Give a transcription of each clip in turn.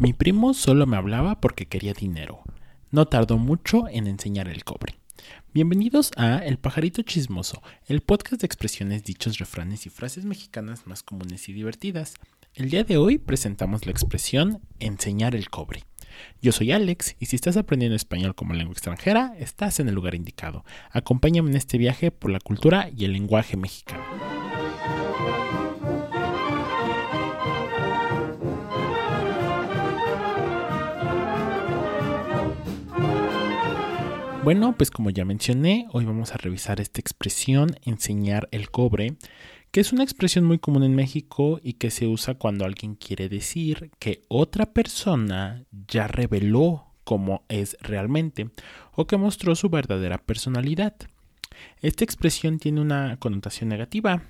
Mi primo solo me hablaba porque quería dinero. No tardó mucho en enseñar el cobre. Bienvenidos a El pajarito chismoso, el podcast de expresiones, dichos, refranes y frases mexicanas más comunes y divertidas. El día de hoy presentamos la expresión enseñar el cobre. Yo soy Alex y si estás aprendiendo español como lengua extranjera, estás en el lugar indicado. Acompáñame en este viaje por la cultura y el lenguaje mexicano. Bueno, pues como ya mencioné, hoy vamos a revisar esta expresión enseñar el cobre, que es una expresión muy común en México y que se usa cuando alguien quiere decir que otra persona ya reveló cómo es realmente o que mostró su verdadera personalidad. Esta expresión tiene una connotación negativa,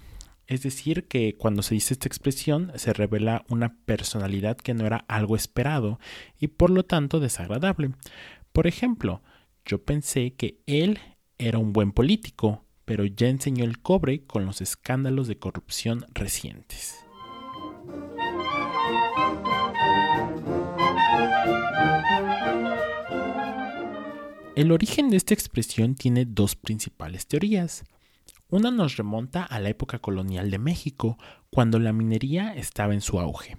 es decir, que cuando se dice esta expresión se revela una personalidad que no era algo esperado y por lo tanto desagradable. Por ejemplo, yo pensé que él era un buen político, pero ya enseñó el cobre con los escándalos de corrupción recientes. El origen de esta expresión tiene dos principales teorías. Una nos remonta a la época colonial de México, cuando la minería estaba en su auge.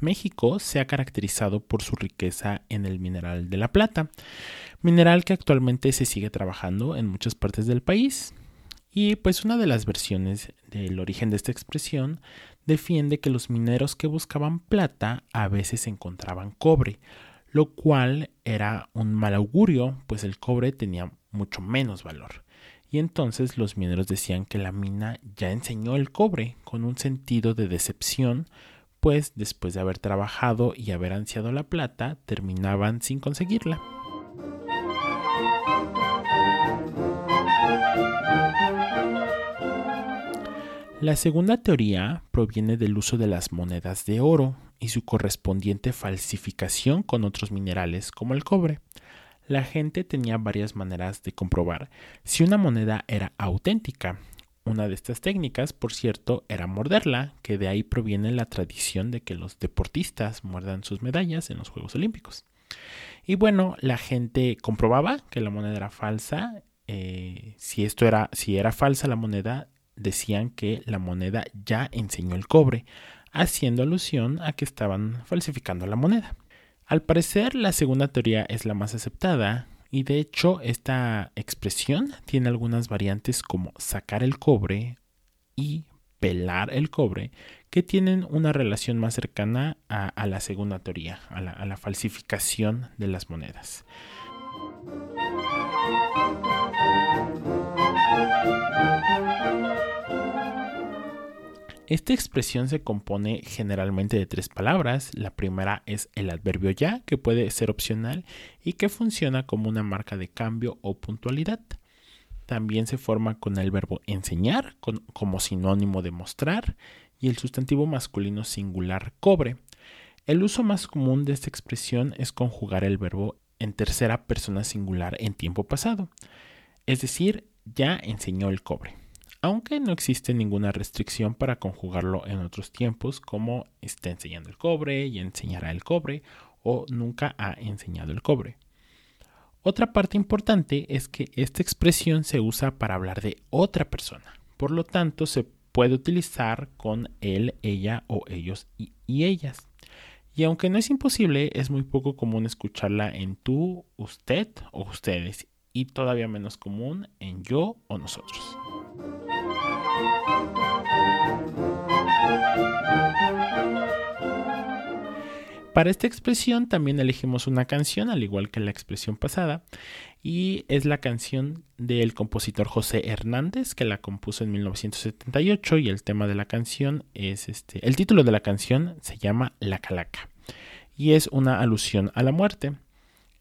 México se ha caracterizado por su riqueza en el mineral de la plata, mineral que actualmente se sigue trabajando en muchas partes del país. Y pues una de las versiones del origen de esta expresión defiende que los mineros que buscaban plata a veces encontraban cobre, lo cual era un mal augurio, pues el cobre tenía mucho menos valor. Y entonces los mineros decían que la mina ya enseñó el cobre con un sentido de decepción, pues después de haber trabajado y haber ansiado la plata, terminaban sin conseguirla. La segunda teoría proviene del uso de las monedas de oro y su correspondiente falsificación con otros minerales como el cobre. La gente tenía varias maneras de comprobar si una moneda era auténtica. Una de estas técnicas, por cierto, era morderla, que de ahí proviene la tradición de que los deportistas muerdan sus medallas en los Juegos Olímpicos. Y bueno, la gente comprobaba que la moneda era falsa. Eh, si esto era, si era falsa la moneda, decían que la moneda ya enseñó el cobre, haciendo alusión a que estaban falsificando la moneda. Al parecer, la segunda teoría es la más aceptada, y de hecho esta expresión tiene algunas variantes como sacar el cobre y pelar el cobre, que tienen una relación más cercana a, la segunda teoría, a la falsificación de las monedas. Esta expresión se compone generalmente de tres palabras. La primera es el adverbio ya, que puede ser opcional y que funciona como una marca de cambio o puntualidad. También se forma con el verbo enseñar, como sinónimo de mostrar, y el sustantivo masculino singular cobre. El uso más común de esta expresión es conjugar el verbo en tercera persona singular en tiempo pasado, es decir, ya enseñó el cobre aunque no existe ninguna restricción para conjugarlo en otros tiempos como está enseñando el cobre y enseñará el cobre o nunca ha enseñado el cobre. Otra parte importante es que esta expresión se usa para hablar de otra persona, por lo tanto se puede utilizar con él, ella o ellos y, y ellas. Y aunque no es imposible, es muy poco común escucharla en tú, usted o ustedes y todavía menos común en yo o nosotros. Para esta expresión también elegimos una canción, al igual que la expresión pasada, y es la canción del compositor José Hernández, que la compuso en 1978, y el tema de la canción es este, el título de la canción se llama La Calaca, y es una alusión a la muerte,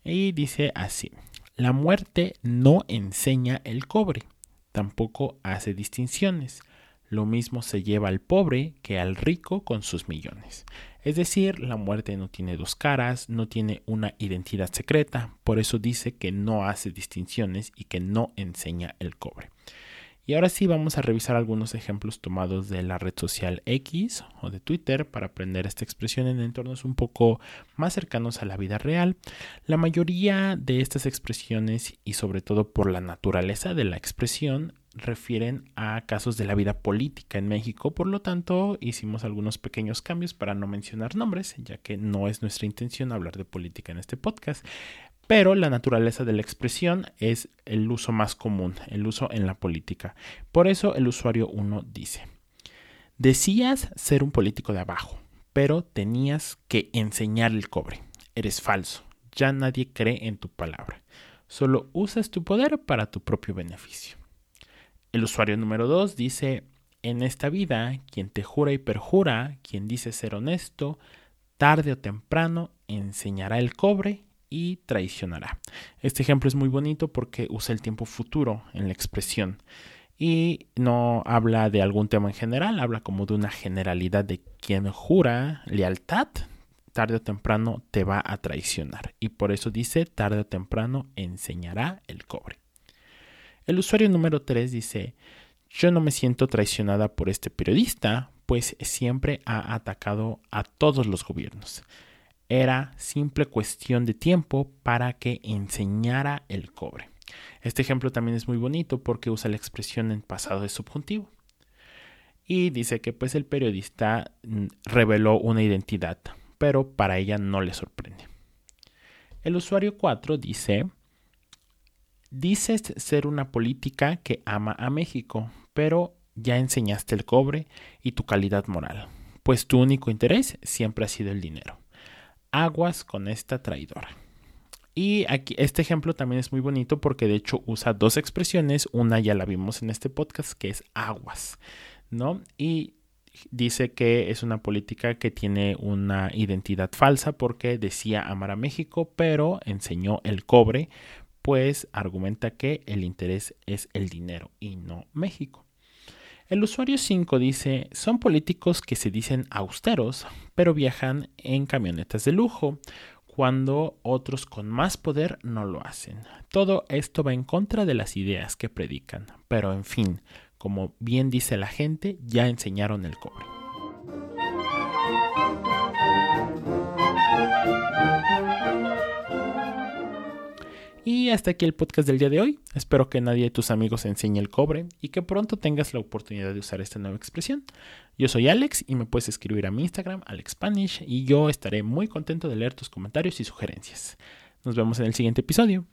y dice así, la muerte no enseña el cobre, tampoco hace distinciones. Lo mismo se lleva al pobre que al rico con sus millones. Es decir, la muerte no tiene dos caras, no tiene una identidad secreta, por eso dice que no hace distinciones y que no enseña el cobre. Y ahora sí vamos a revisar algunos ejemplos tomados de la red social X o de Twitter para aprender esta expresión en entornos un poco más cercanos a la vida real. La mayoría de estas expresiones y sobre todo por la naturaleza de la expresión refieren a casos de la vida política en México, por lo tanto hicimos algunos pequeños cambios para no mencionar nombres, ya que no es nuestra intención hablar de política en este podcast pero la naturaleza de la expresión es el uso más común, el uso en la política. Por eso el usuario 1 dice, decías ser un político de abajo, pero tenías que enseñar el cobre. Eres falso, ya nadie cree en tu palabra. Solo usas tu poder para tu propio beneficio. El usuario número 2 dice, en esta vida, quien te jura y perjura, quien dice ser honesto, tarde o temprano enseñará el cobre y traicionará. Este ejemplo es muy bonito porque usa el tiempo futuro en la expresión y no habla de algún tema en general, habla como de una generalidad de quien jura lealtad, tarde o temprano te va a traicionar. Y por eso dice, tarde o temprano enseñará el cobre. El usuario número 3 dice, yo no me siento traicionada por este periodista, pues siempre ha atacado a todos los gobiernos. Era simple cuestión de tiempo para que enseñara el cobre. Este ejemplo también es muy bonito porque usa la expresión en pasado de subjuntivo. Y dice que pues el periodista mm, reveló una identidad, pero para ella no le sorprende. El usuario 4 dice, dices ser una política que ama a México, pero ya enseñaste el cobre y tu calidad moral, pues tu único interés siempre ha sido el dinero aguas con esta traidora. Y aquí este ejemplo también es muy bonito porque de hecho usa dos expresiones, una ya la vimos en este podcast que es aguas, ¿no? Y dice que es una política que tiene una identidad falsa porque decía amar a México, pero enseñó el cobre, pues argumenta que el interés es el dinero y no México. El usuario 5 dice, son políticos que se dicen austeros, pero viajan en camionetas de lujo, cuando otros con más poder no lo hacen. Todo esto va en contra de las ideas que predican, pero en fin, como bien dice la gente, ya enseñaron el cobre. Y hasta aquí el podcast del día de hoy. Espero que nadie de tus amigos enseñe el cobre y que pronto tengas la oportunidad de usar esta nueva expresión. Yo soy Alex y me puedes escribir a mi Instagram, AlexSpanish, y yo estaré muy contento de leer tus comentarios y sugerencias. Nos vemos en el siguiente episodio.